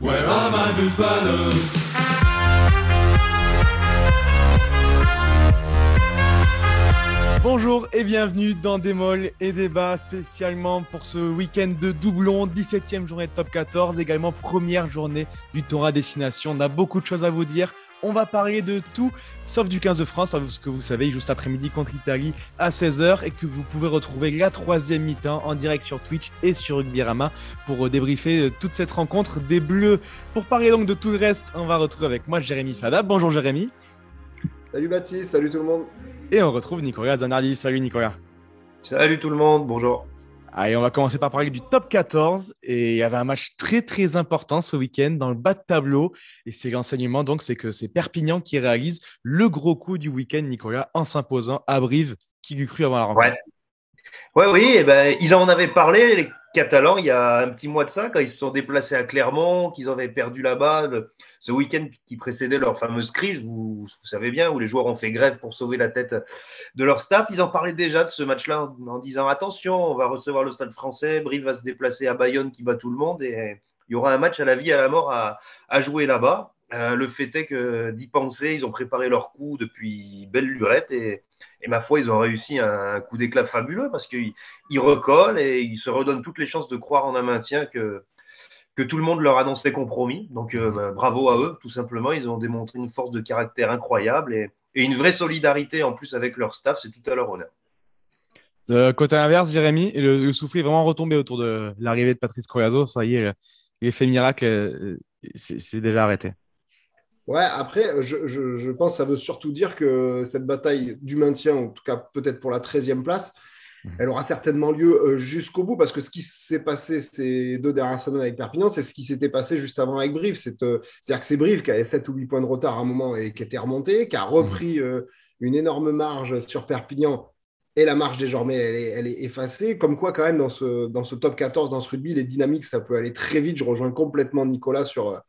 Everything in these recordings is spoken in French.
Where are my buffaloes? Bonjour et bienvenue dans Des molles et Débats spécialement pour ce week-end de doublon, 17e journée de top 14, également première journée du Tour à destination. On a beaucoup de choses à vous dire. On va parler de tout, sauf du 15 de France, parce que vous savez, cet après-midi contre l'Italie à 16h et que vous pouvez retrouver la troisième mi-temps en direct sur Twitch et sur Rugbyrama pour euh, débriefer euh, toute cette rencontre des Bleus. Pour parler donc de tout le reste, on va retrouver avec moi Jérémy Fada. Bonjour Jérémy. Salut Baptiste, salut tout le monde. Et on retrouve Nicolas Zanardi. Salut Nicolas. Salut tout le monde, bonjour. Allez, on va commencer par parler du top 14. Et il y avait un match très très important ce week-end dans le bas de tableau. Et c'est l'enseignement, donc, c'est que c'est Perpignan qui réalise le gros coup du week-end, Nicolas, en s'imposant à Brive, qui lui cru avant la rencontre. Ouais, ouais oui, eh ben, ils en avaient parlé, les Catalans, il y a un petit mois de ça, quand ils se sont déplacés à Clermont, qu'ils avaient perdu là-bas ce week-end qui précédait leur fameuse crise, vous, savez bien, où les joueurs ont fait grève pour sauver la tête de leur staff. Ils en parlaient déjà de ce match-là en, disant attention, on va recevoir le stade français, Brive va se déplacer à Bayonne qui bat tout le monde et il y aura un match à la vie, à la mort à, jouer là-bas. Euh, le fait est que d'y penser, ils ont préparé leur coup depuis belle lurette et, ma foi, ils ont réussi un, coup d'éclat fabuleux parce qu'ils recollent et ils se redonnent toutes les chances de croire en un maintien que, que tout le monde leur annonçait compromis. Donc euh, bah, bravo à eux, tout simplement. Ils ont démontré une force de caractère incroyable et, une vraie solidarité en plus avec leur staff. C'est tout à leur honneur. De côté inverse, Jérémy, le, le souffle est vraiment retombé autour de l'arrivée de Patrice Croyazo. Ça y est, l'effet miracle, euh, c'est déjà arrêté. Ouais, après, je, je, pense que ça veut surtout dire que cette bataille du maintien, en tout cas peut-être pour la 13e place, elle aura certainement lieu euh, jusqu'au bout parce que ce qui s'est passé ces deux dernières semaines avec Perpignan, c'est ce qui s'était passé juste avant avec Brive. Euh, c'est-à-dire que c'est Brive qui avait 7 ou 8 points de retard à un moment et qui était remonté, qui a repris mmh. euh, une énorme marge sur Perpignan et la marge désormais elle est, elle est, effacée. Comme quoi, quand même, dans ce, dans ce top 14, dans ce rugby, les dynamiques, ça peut aller très vite. Je rejoins complètement Nicolas sur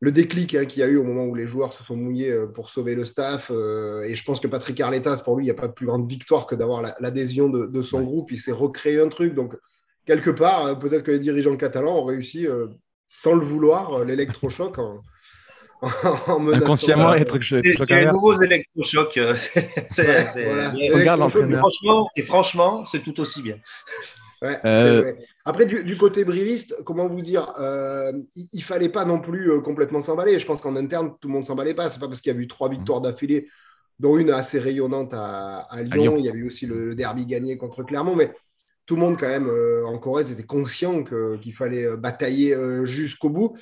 le déclic hein, qu'il y a eu au moment où les joueurs se sont mouillés euh, pour sauver le staff. Euh, et je pense que Patrick Arletas, pour lui, il n'y a pas de plus grande victoire que d'avoir l'adhésion de, son groupe. Il s'est recréé un truc. Donc, quelque part, euh, peut-être que les dirigeants catalans ont réussi, sans le vouloir, l'électrochoc en, en menaçant. Inconsciemment, être C'est les nouveaux électrochocs. Regarde l'entraîneur. et franchement, c'est tout aussi bien. Euh, Après, du, côté briviste, comment vous dire, euh, il, ne fallait pas non plus euh, complètement s'emballer. Je pense qu'en interne, tout le monde s'emballait pas. C'est pas parce qu'il y a eu trois victoires d'affilée, dont une assez rayonnante à, Lyon. Il y avait aussi le, derby gagné contre Clermont, mais tout le monde quand même en Corrèze était conscient qu'il fallait batailler jusqu'au bout.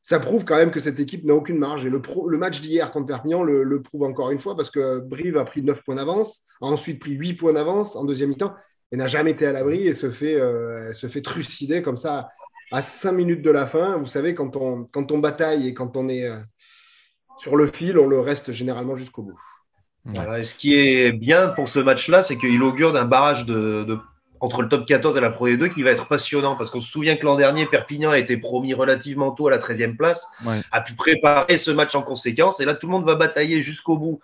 Ça prouve quand même que cette équipe n'a aucune marge. Et le, le match d'hier contre Perpignan le, le, prouve encore une fois parce que Brive a pris 9 points d'avance, a ensuite pris 8 points d'avance en deuxième mi-temps et n'a jamais été à l'abri et se fait, euh, se fait trucider comme ça à cinq minutes de la fin. Vous savez, quand on, quand on bataille et quand on est euh, sur le fil, on le reste généralement jusqu'au bout. ce qui est bien pour ce match-là, c'est qu'il augure d'un barrage de, entre le top 14 et la Pro D2 qui va être passionnant parce qu'on se souvient que l'an dernier, Perpignan a été promis relativement tôt à la 13e place, a pu préparer ce match en conséquence et là, tout le monde va batailler jusqu'au bout.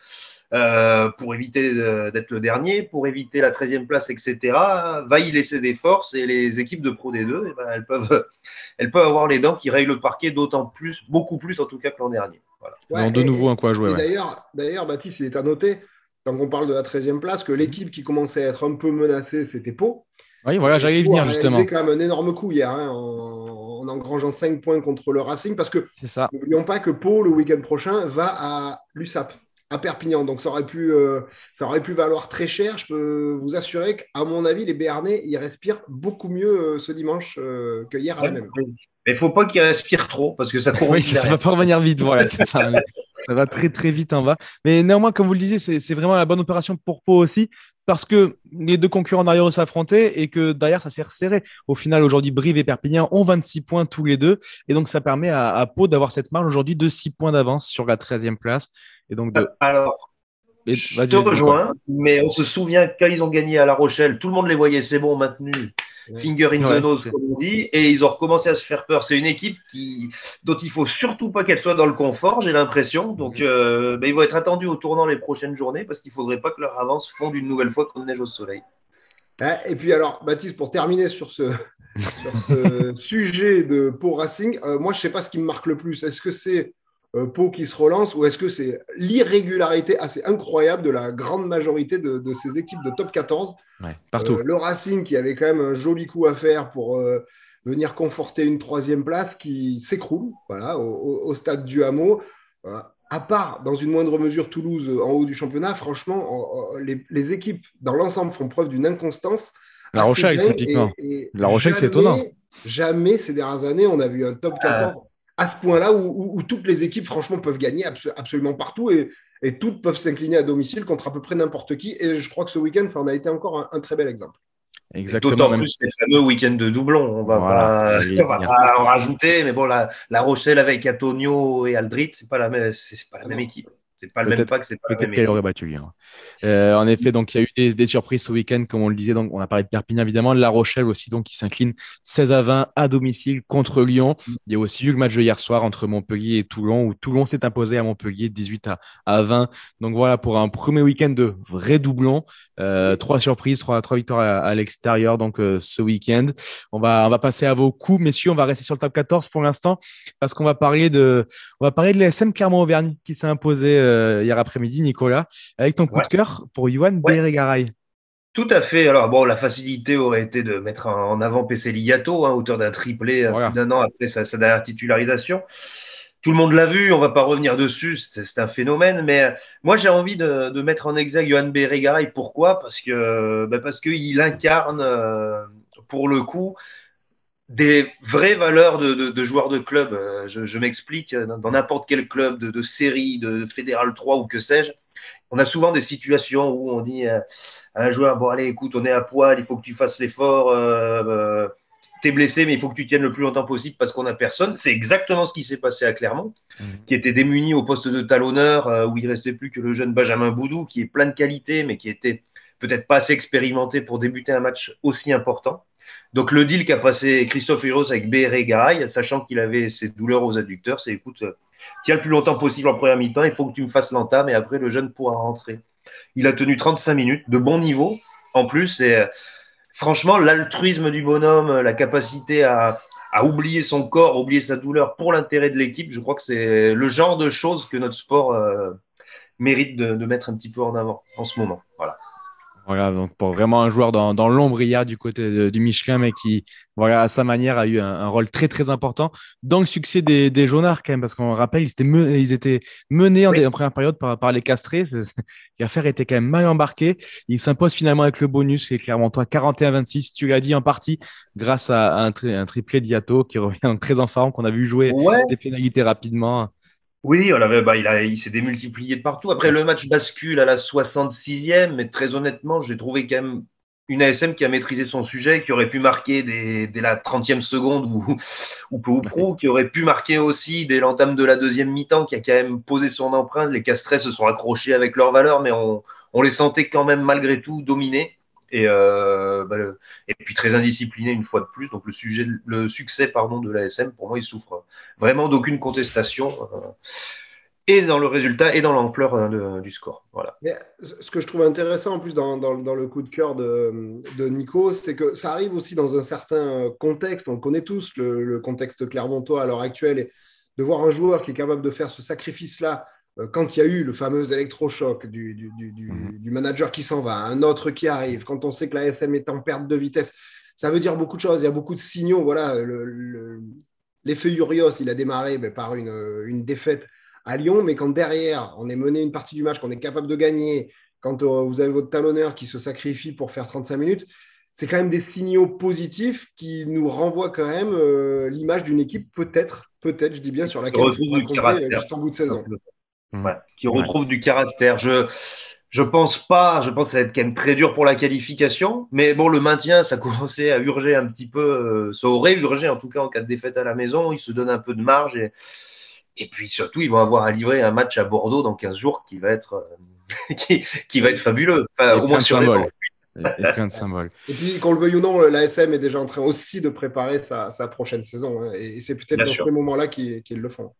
Euh, pour éviter d'être le dernier, pour éviter la 13e place, etc., va y laisser des forces et les équipes de Pro D2, eh ben, elles, peuvent, elles peuvent avoir les dents qui rayent le parquet d'autant plus, beaucoup plus en tout cas que l'an dernier. Voilà. de nouveau un quoi à jouer. D'ailleurs, Baptiste, il est à noter, quand on parle de la 13e place, que l'équipe qui commençait à être un peu menacée, c'était Pau. Oui, voilà, j'allais y venir justement. C'est quand même un énorme coup hier hein, en, en, engrangeant 5 points contre le Racing parce que n'oublions pas que Pau, le week-end prochain, va à l'USAP à Perpignan. Donc ça aurait pu, euh, ça aurait pu valoir très cher. Je peux vous assurer qu'à mon avis, les Béarnais, ils respirent beaucoup mieux euh, ce dimanche euh, que hier à la même. Mais il faut pas qu'ils respirent trop parce que ça court oui, ça va pas revenir vite. Voilà, ça, ça, va très très vite en bas. Mais néanmoins, comme vous le disiez, c'est vraiment la bonne opération pour Pau aussi parce que les deux concurrents derrière s'affrontaient et que derrière ça s'est resserré. Au final, aujourd'hui, Brive et Perpignan ont 26 points tous les deux et donc ça permet à, à Pau d'avoir cette marge aujourd'hui de 6 points d'avance sur la 13e place. Et donc Alors, je te rejoins, mais on se souvient quand ils ont gagné à La Rochelle, tout le monde les voyait, c'est bon, maintenu. Finger in the nose, comme on dit, et ils ont recommencé à se faire peur. C'est une équipe qui, dont il faut surtout pas qu'elle soit dans le confort, j'ai l'impression. Donc, euh, ben, ils vont être attendus au tournant les prochaines journées parce qu'il faudrait pas que leur avance fonde une nouvelle fois comme neige au soleil. Et puis alors, Baptiste, pour terminer sur ce, sujet de Pau Racing, euh, moi je ne sais pas ce qui me marque le plus. Est-ce que c'est euh, Pau qui se relance ou est-ce que c'est l'irrégularité assez incroyable de la grande majorité de, ces équipes de top 14 partout. le Racing qui avait quand même un joli coup à faire pour venir conforter une troisième place qui s'écroule voilà, au, stade du hameau. Euh, à part, dans une moindre mesure, Toulouse en haut du championnat, franchement, les, équipes dans l'ensemble font preuve d'une inconstance. La Rochelle, typiquement. la Rochelle, c'est étonnant. Jamais ces dernières années, on a vu un top 14 à ce point-là où, toutes les équipes, franchement, peuvent gagner absolument partout et, toutes peuvent s'incliner à domicile contre à peu près n'importe qui. Et je crois que ce week-end, ça en a été encore un très bel exemple. Exactement. D'autant plus les fameux week-ends de doublon. On va, pas, en rajouter, mais bon, la, la Rochelle avec Antonio et Aldrit, c'est pas la pas la même équipe. C'est pas le même pack, c'est pas Peut-être qu'elle aurait battu. Hein. Euh, en effet, donc il y a eu des, surprises ce week-end, comme on le disait. Donc, on a parlé de Perpignan évidemment, La Rochelle aussi, donc qui s'incline 16 à 20 à domicile contre Lyon. Il y a aussi eu le match de hier soir entre Montpellier et Toulon, où Toulon s'est imposé à Montpellier 18 à, à 20. Donc voilà pour un premier week-end de vrai doublon. Euh, trois surprises, trois, trois victoires à, l'extérieur. Donc euh, ce week-end, on va on va passer à vos coups, messieurs. On va rester sur le top 14 pour l'instant parce qu'on va parler de on va parler de l'ASM Clermont-Auvergne qui s'est imposé hier après-midi, Nicolas, avec ton coup de cœur pour Yohan ouais. Tout à fait. Alors, bon, la facilité aurait été de mettre en avant PC Liato, hein, auteur d'un triplé euh, d'un an après sa, dernière titularisation. Tout le monde l'a vu, on va pas revenir dessus, c'est un phénomène. Mais euh, moi, j'ai envie de, mettre en exergue Johan Bérégaray. Pourquoi? Parce que bah parce qu'il incarne, pour le coup, des vraies valeurs de, de, de joueurs de club. Euh, je, je m'explique, dans n'importe quel club de, de, série, de Fédéral 3 ou que sais-je, on a souvent des situations où on dit euh, à un joueur, bon allez, écoute, on est à poil, il faut que tu fasses l'effort, euh, euh, t'es blessé, mais il faut que tu tiennes le plus longtemps possible parce qu'on n'a personne. C'est exactement ce qui s'est passé à Clermont, mmh. qui était démuni au poste de talonneur, où il restait plus que le jeune Benjamin Boudou, qui est plein de qualités, mais qui était peut-être pas assez expérimenté pour débuter un match aussi important. Donc le deal qu'a passé Christophe Heroes avec Garay, sachant qu'il avait ses douleurs aux adducteurs, c'est écoute, euh, tiens le plus longtemps possible en première mi-temps, il faut que tu me fasses l'entame et après le jeune pourra rentrer. Il a tenu 35 minutes de bon niveau. En plus, c'est euh, franchement l'altruisme du bonhomme, la capacité à, oublier son corps, oublier sa douleur pour l'intérêt de l'équipe. Je crois que c'est le genre de choses que notre sport euh, mérite de, de, mettre un petit peu en avant en ce moment. Voilà. Voilà, donc pour vraiment un joueur dans, dans l'ombre hier du côté du Michelin, mais qui, voilà, à sa manière, a eu un, rôle très très important dans le succès des, des Jaunards quand même, parce qu'on rappelle, ils étaient, ils étaient menés en, première période par, par les Castrés. L'affaire était quand même mal embarquée. Ils s'imposent finalement avec le bonus, et clairement toi 41-26, tu l'as dit en partie, grâce à un, un triplé d'Iato qui revient très en forme, qu'on a vu jouer des pénalités rapidement. Oui, on bah, il, il s'est démultiplié de partout. Après, le match bascule à la 66e, mais très honnêtement, j'ai trouvé quand même une ASM qui a maîtrisé son sujet, qui aurait pu marquer dès, la 30e seconde ou, peu ou prou, qui aurait pu marquer aussi dès l'entame de la deuxième mi-temps, qui a quand même posé son empreinte. Les Castrés se sont accrochés avec leurs valeurs, mais on les sentait quand même malgré tout dominés. Et, euh, bah, et puis très indiscipliné une fois de plus. Donc le, succès pardon, de l'ASM, pour moi, il souffre vraiment d'aucune contestation. Euh, et dans le résultat et dans l'ampleur euh, du score. Voilà. Mais ce que je trouve intéressant en plus dans, le coup de cœur de, Nico, c'est que ça arrive aussi dans un certain contexte. On connaît tous le, le contexte clermontois à l'heure actuelle. Et de voir un joueur qui est capable de faire ce sacrifice-là quand il y a eu le fameux électrochoc du, du, du, mhm. du manager qui s'en va, un autre qui arrive, quand on sait que la SM est en perte de vitesse, ça veut dire beaucoup de choses. Il y a beaucoup de signaux. Voilà, l'effet Urios, il a démarré ben, par une, une, défaite à Lyon, mais quand derrière, on est mené une partie du match, qu'on est capable de gagner, quand euh, vous avez votre talonneur qui se sacrifie pour faire 35 minutes, c'est quand même des signaux positifs qui nous renvoient quand même euh, l'image d'une équipe peut-être, peut-être, je dis bien, sur laquelle on compter juste en bout de saison. Mmh. qui retrouve du caractère. Je je pense pas, je pense que ça va être quand même très dur pour la qualification, mais bon, le maintien, ça commençait à urger un petit peu, euh, ça aurait urgé en tout cas en cas de défaite à la maison, ils se donnent un peu de marge et, et puis surtout, ils vont avoir à livrer un match à Bordeaux dans 15 jours qui va être, euh, qui, qui, va être fabuleux, au moins sur les plein de symboles. Et puis, qu'on le veuille ou non, l'ASM est déjà en train aussi de préparer sa, sa prochaine saison. Hein, et c'est peut-être dans ces moments-là qu'ils le font.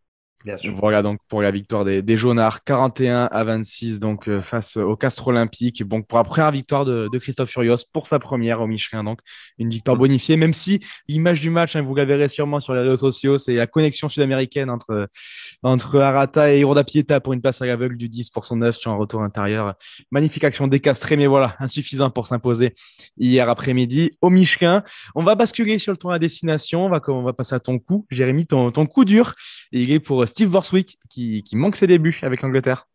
Voilà donc pour la victoire des, des Jaunards, 41 à 26 donc euh, face au Castre Olympique. Donc pour la première victoire de, Christophe Furios pour sa première au Michelin, donc une victoire bonifiée. Même si l'image du match, hein, vous la verrez sûrement sur les réseaux sociaux, c'est la connexion sud-américaine entre entre Arata et Hiroda Pieta pour une passe à l'aveugle du 10 pour son 9 sur un retour intérieur. Magnifique action décastrée, mais voilà insuffisant pour s'imposer hier après-midi au Michelin. On va basculer sur le tour à destination. On va on va passer à ton coup, Jérémy, ton ton coup dur. Et il est pour Steve Borswick qui, manque ses débuts avec l'Angleterre.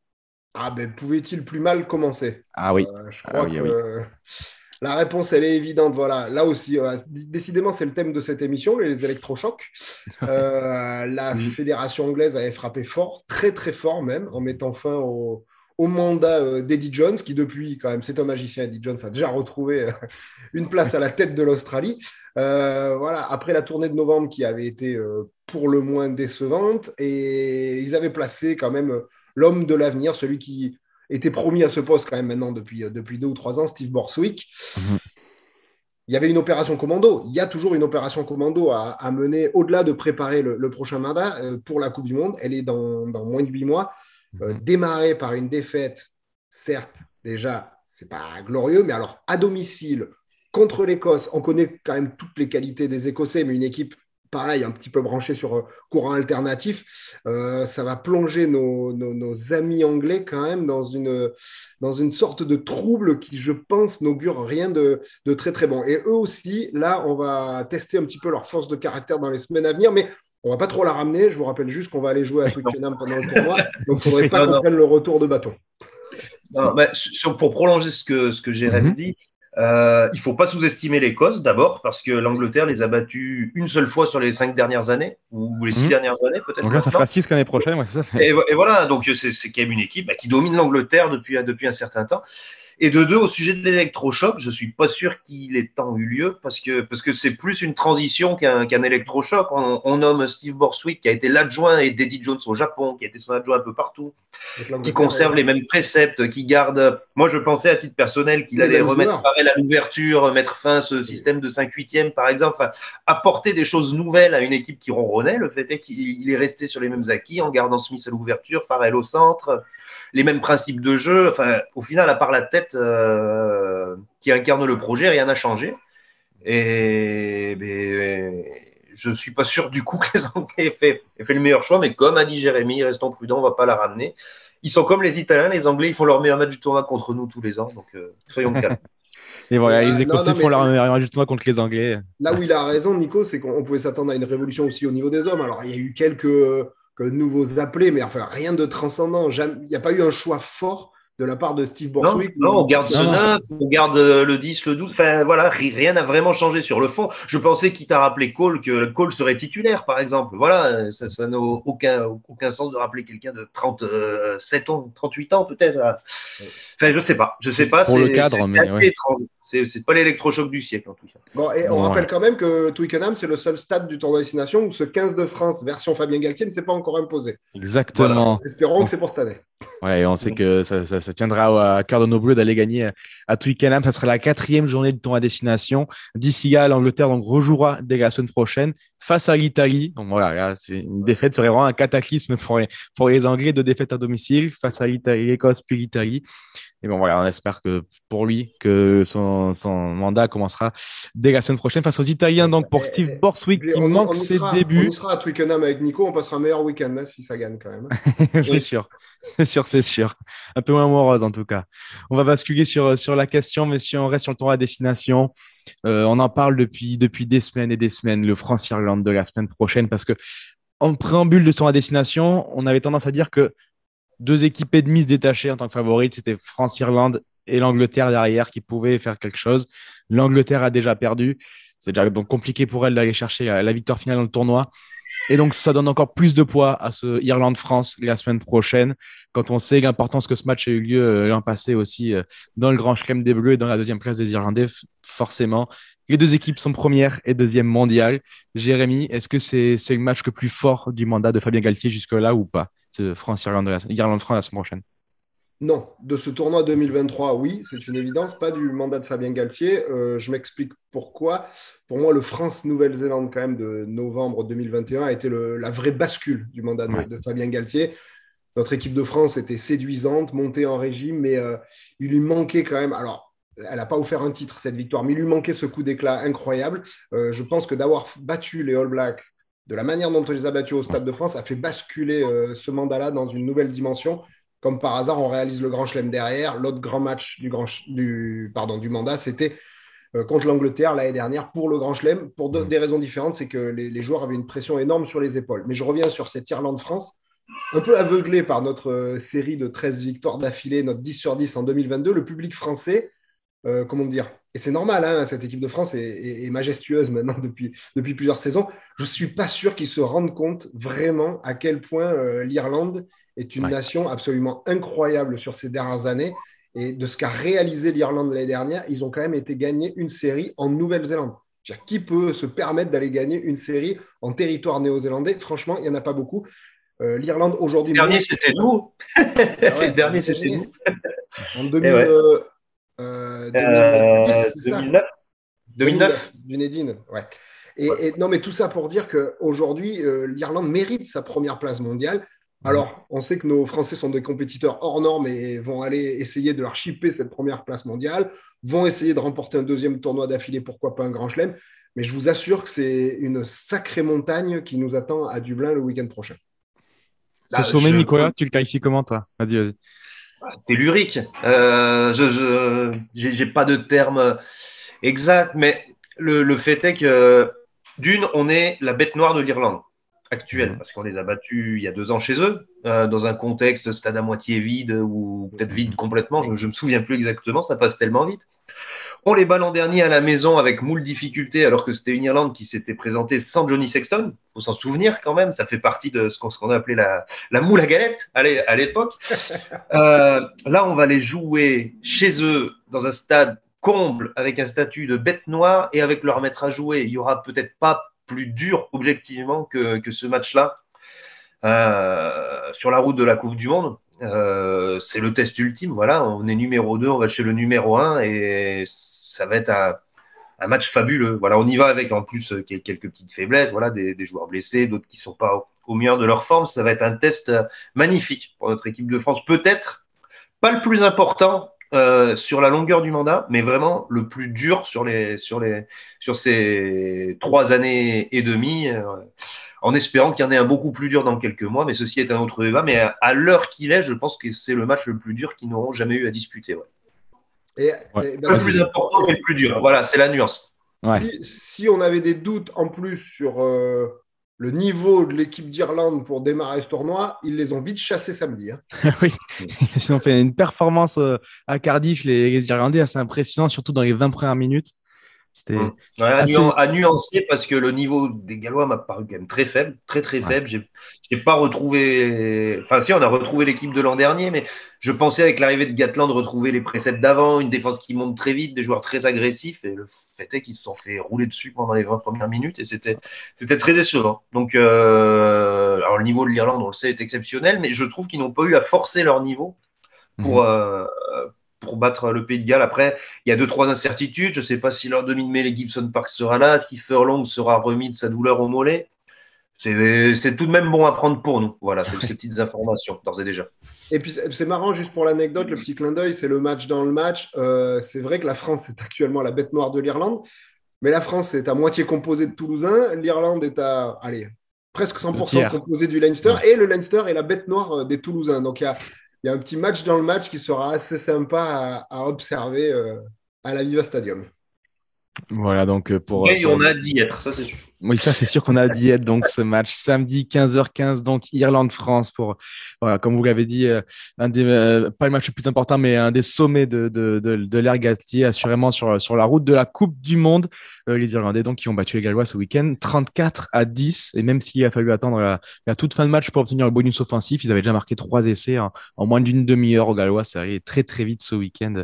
Ah ben pouvait-il plus mal commencer? Ah oui. Euh, je crois ah que la réponse elle est évidente. Voilà, là aussi, euh, décidément c'est le thème de cette émission, les électrochocs. Euh, la fédération anglaise avait frappé fort, très très fort même, en mettant fin au, au mandat d'Eddie Jones, qui depuis, quand même, c'est un magicien, Eddie Jones a déjà retrouvé une place à la tête de l'Australie. voilà, après la tournée de novembre qui avait été pour le moins décevante. Et ils avaient placé quand même l'homme de l'avenir, celui qui était promis à ce poste quand même maintenant depuis, depuis deux ou trois ans, Steve Borswick. Mhm. Il y avait une opération commando. Il y a toujours une opération commando à, mener au-delà de préparer le, prochain mandat euh, pour la Coupe du Monde. Elle est dans, moins de huit mois. Euh, mhm. démarrer par une défaite, certes, déjà, c'est pas glorieux, mais alors à domicile, contre l'Écosse, on connaît quand même toutes les qualités des Écossais, mais une équipe pareil, un petit peu branché sur euh, courant alternatif, euh, ça va plonger nos, amis anglais quand même dans une, dans une sorte de trouble qui, je pense, n'augure rien de, très très bon. Et eux aussi, là, on va tester un petit peu leur force de caractère dans les semaines à venir, mais on va pas trop la ramener. Je vous rappelle juste qu'on va aller jouer à Twickenham pendant le tournoi, donc il faudrait pas qu'on prenne le retour de bâton. pour prolonger ce que, ce que Jérémy mhm. dit, euh, il faut pas sous-estimer l'Écosse d'abord parce que l'Angleterre les a battus une seule fois sur les cinq dernières années ou les six mhm. dernières années peut-être. Donc là, ça fera six l'année prochaine. Ouais, ça. Et, et, voilà, donc c'est quand même une équipe bah, qui domine l'Angleterre depuis, depuis un certain temps. Et de deux, au sujet de l'électrochoc, je suis pas sûr qu'il ait tant eu lieu parce que parce que c'est plus une transition qu'un qu'un électrochoc. On, nomme Steve Borswick qui a été l'adjoint et d'Eddie Jones au Japon, qui a été son adjoint un peu partout, qui conserve les mêmes préceptes, qui garde. Moi, je pensais à titre personnel qu'il allait remettre Farrell à l'ouverture, mettre fin à ce système de 5 8 par exemple, enfin, apporter des choses nouvelles à une équipe qui ronronnait. Le fait est qu'il est resté sur les mêmes acquis en gardant Smith à l'ouverture, Farrell au centre les mêmes principes de jeu. Enfin, au final, à part la tête euh, qui incarne le projet, rien n'a changé. Et ben, je suis pas sûr du coup que les Anglais aient fait, fait, le meilleur choix, mais comme a dit Jérémy, restons prudents, on va pas la ramener. Ils sont comme les Italiens, les Anglais, ils font leur meilleur match du tournoi contre nous tous les ans, donc euh, soyons calmes. Et voilà, les Écossais font leur meilleur match du tournoi contre les Anglais. Là où il a raison, Nico, c'est qu'on pouvait s'attendre à une révolution aussi au niveau des hommes. Alors, il y a eu quelques nouveaux appelés, mais enfin rien de transcendant. Il n'y a pas eu un choix fort de la part de Steve Borswick. Non, on garde ce 9, on garde euh, le 10, le 12. Enfin, voilà, rien n'a vraiment changé sur le fond. Je pensais qu'il t'a rappelé Cole que Cole serait titulaire, par exemple. Voilà, ça n'a aucun, aucun sens de rappeler quelqu'un de 37 ans, 38 ans peut-être. Enfin, je sais pas. Je sais pas. Pour le cadre, mais. Assez étrange. C'est pas l'électrochoc du siècle en tout cas. Bon, et on rappelle quand même que Twickenham, c'est le seul stade du tournoi destination où ce 15 de France version Fabien Galtier ne s'est pas encore imposé. Exactement. Espérons que c'est pour cette année. Ouais, on sait que ça, tiendra à cœur de nos bleus d'aller gagner à Twickenham. Ça sera la quatrième journée du tournoi destination. D'ici là, l'Angleterre donc rejouera dès la semaine prochaine face à l'Italie. Donc voilà, c'est une défaite serait vraiment un cataclysme pour les, pour les Anglais de défaite à domicile face à l'Italie, l'Écosse puis l'Italie. Et bon, voilà, on espère que pour lui, que son, son, mandat commencera dès la semaine prochaine face aux Italiens. Donc pour Steve Borswick, qui manque ses débuts. On sera à Twickenham avec Nico, on passera un meilleur week-end là, si ça gagne quand même. c'est sûr, c'est sûr, c'est sûr. Un peu moins morose en tout cas. On va basculer sur, sur la question, mais si on reste sur le tour à destination, euh, on en parle depuis, depuis des semaines et des semaines, le France-Irlande de la semaine prochaine, parce que en préambule de tour à destination, on avait tendance à dire que deux équipes et demie se en tant que favorites. C'était France-Irlande et l'Angleterre derrière qui pouvaient faire quelque chose. L'Angleterre a déjà perdu. C'est déjà donc compliqué pour elle d'aller chercher la, victoire finale dans le tournoi. Et donc, ça donne encore plus de poids à ce Irlande-France la semaine prochaine, quand on sait l'importance que ce match a eu lieu euh, l'an passé aussi euh, dans le Grand Chelem des Bleus et dans la deuxième place des Irlandais, forcément. Les deux équipes sont première et deuxième mondiale. Jérémy, est-ce que c'est le match le plus fort du mandat de Fabien Galtier jusque-là ou pas, ce France-Irlande, Irlande-France la semaine prochaine Non, de ce tournoi 2023, oui, c'est une évidence, pas du mandat de Fabien Galtier. Euh, je m'explique pourquoi. Pour moi, le France-Nouvelle-Zélande, quand même, de novembre 2021, a été la vraie bascule du mandat de, Fabien Galtier. Notre équipe de France était séduisante, montée en régime, mais euh, il lui manquait quand même. Alors, elle n'a pas offert un titre, cette victoire, mais il lui manquait ce coup d'éclat incroyable. Euh, je pense que d'avoir battu les All Blacks de la manière dont on les a battus au Stade de France a fait basculer ce mandat-là dans une nouvelle dimension comme par hasard, on réalise le grand chelem derrière. L'autre grand match du, grand, du, pardon, du mandat, c'était euh, contre l'Angleterre l'année dernière pour le grand chelem, pour mmh. des raisons différentes. C'est que les, joueurs avaient une pression énorme sur les épaules. Mais je reviens sur cette Irlande-France, un peu aveuglé par notre euh, série de 13 victoires d'affilée, notre 10 sur 10 en 2022. Le public français, euh, comment dire, et c'est normal, hein, cette équipe de France est, majestueuse maintenant depuis, depuis plusieurs saisons. Je ne suis pas sûr qu'ils se rendent compte vraiment à quel point l'Irlande est une nation absolument incroyable sur ces dernières années. Et de ce qu'a réalisé l'Irlande l'année dernière, ils ont quand même été gagnés une série en Nouvelle-Zélande. Qui peut se permettre d'aller gagner une série en territoire néo-zélandais? Franchement, il n'y en a pas beaucoup. Euh, L'Irlande aujourd'hui. Le dernier, c'était nous. le dernier, c'était nous. En 2000, euh, euh, 2009. 2009. Dunedin, ouais. Et, et, non, mais tout ça pour dire qu'aujourd'hui, euh, l'Irlande mérite sa première place mondiale. Alors, on sait que nos Français sont des compétiteurs hors normes et vont aller essayer de leur chipper cette première place mondiale, vont essayer de remporter un deuxième tournoi d'affilée, pourquoi pas un grand chelem. Mais je vous assure que c'est une sacrée montagne qui nous attend à Dublin le week-end prochain. Ce sommet, Nicolas, tu le qualifies comment, toi? Vas-y, vas-y. Tellurique. Euh, je n'ai pas de terme exact, mais le, le fait est que, d'une, on est la bête noire de l'Irlande actuelle, mhm. parce qu'on les a battus il y a deux ans chez eux, euh, dans un contexte stade à moitié vide ou peut-être vide complètement, je ne me souviens plus exactement, ça passe tellement vite. On les bat l'an dernier à la maison avec moule difficultés, alors que c'était une Irlande qui s'était présentée sans Johnny Sexton. faut s'en souvenir quand même, ça fait partie de ce qu'on a appelé la, la, moule à galette à l'époque. Euh, là, on va les jouer chez eux dans un stade comble avec un statut de bête noire et avec leur maître à jouer. Il y aura peut-être pas plus dur objectivement que, ce match-là euh, sur la route de la Coupe du Monde. Euh, c'est le test ultime. Voilà, on est numéro 2, on va chez le numéro 1 et ça va être un, match fabuleux. Voilà, on y va avec en plus quelques petites faiblesses, voilà, des, joueurs blessés, d'autres qui ne sont pas au, meilleur de leur forme. Ça va être un test magnifique pour notre équipe de France. Peut-être pas le plus important, euh, sur la longueur du mandat, mais vraiment le plus dur sur, ces trois années et demie, euh, en espérant qu'il y en ait un beaucoup plus dur dans quelques mois, mais ceci est un autre débat. Mais à, l'heure qu'il est, je pense que c'est le match le plus dur qu'ils n'auront jamais eu à disputer. Et, ben, le plus important, mais le plus dur. Voilà, c'est la nuance. Si, si, on avait des doutes en plus sur euh, le niveau de l'équipe d'Irlande pour démarrer ce tournoi, ils les ont vite chassés samedi. Hein. oui, ils ont fait une performance euh, à Cardiff, les, Irlandais, assez impressionnant, surtout dans les 20 premières minutes. C'était mmh. à, nuancer parce que le niveau des Gallois m'a paru quand même très faible, très très faible. Je J'ai pas retrouvé. Enfin, si, on a retrouvé l'équipe de l'an dernier, mais je pensais avec l'arrivée de Gatland retrouver les préceptes d'avant, une défense qui monte très vite, des joueurs très agressifs. Et le fait est qu'ils se sont fait rouler dessus pendant les 20 premières minutes et c'était très décevant. Donc, euh, alors le niveau de l'Irlande, on le sait, est exceptionnel, mais je trouve qu'ils n'ont pas eu à forcer leur niveau pour, mhm. euh, pour battre le Pays de Galles. Après, il y a deux, trois incertitudes. Je ne sais pas si leur demi-mêlée Gibson Park sera là, si Furlong sera remis de sa douleur au mollet. C'est tout de même bon à prendre pour nous. Voilà, c'est ces petites informations, d'ores et déjà. Et puis c'est marrant, juste pour l'anecdote, le petit clin d'œil, c'est le match dans le match. Euh, c'est vrai que la France est actuellement la bête noire de l'Irlande, mais la France est à moitié composée de Toulousains, l'Irlande est à, allez, presque 100% composée du Leinster, et le Leinster est la bête noire euh, des Toulousains. Donc il y a, un petit match dans le match qui sera assez sympa à, observer euh, à la Viva Stadium. Voilà, donc pour. Et on a d'y être, ça c'est sûr. Oui, ça c'est sûr qu'on a dit être donc ce match. Samedi 15h15 donc Irlande-France pour voilà comme vous l'avez dit euh, un des euh, pas le match le plus important mais un des sommets de de, de, de l'ère Galtier assurément sur sur la route de la Coupe du Monde. Euh, les Irlandais donc qui ont battu les Gallois ce week-end 34 à 10 et même s'il a fallu attendre la, toute fin de match pour obtenir le bonus offensif ils avaient déjà marqué trois essais en, moins d'une demi-heure aux Gallois. Ça allait très très vite ce week-end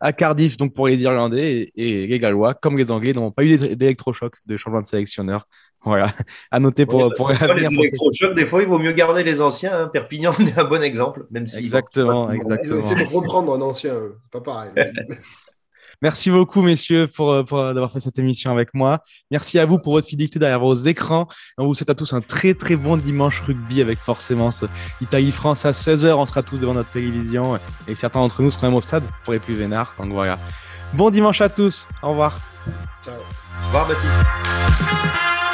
à Cardiff donc pour les Irlandais. Et, et les Gallois comme les Anglais n'ont pas eu d'électrochoc de changement de sélectionneur entraîneurs. Voilà, à noter pour, Ouais, pour des fois, l'avenir, les pour électrochocs, des fois, il vaut mieux garder les anciens. hein. Perpignan est un bon exemple, même si. Exactement, exactement. essayé de reprendre un ancien, c'est pas pareil. Merci beaucoup, messieurs, pour, pour, d'avoir fait cette émission avec moi. Merci à vous pour votre fidélité derrière vos écrans. On vous souhaite à tous un très très bon dimanche rugby avec forcément ce Italie-France à 16h. On sera tous devant notre télévision et certains d'entre nous seront même au stade pour les plus vénards. Donc voilà. Bon dimanche à tous. Au revoir. Ciao. Au revoir, Baptiste.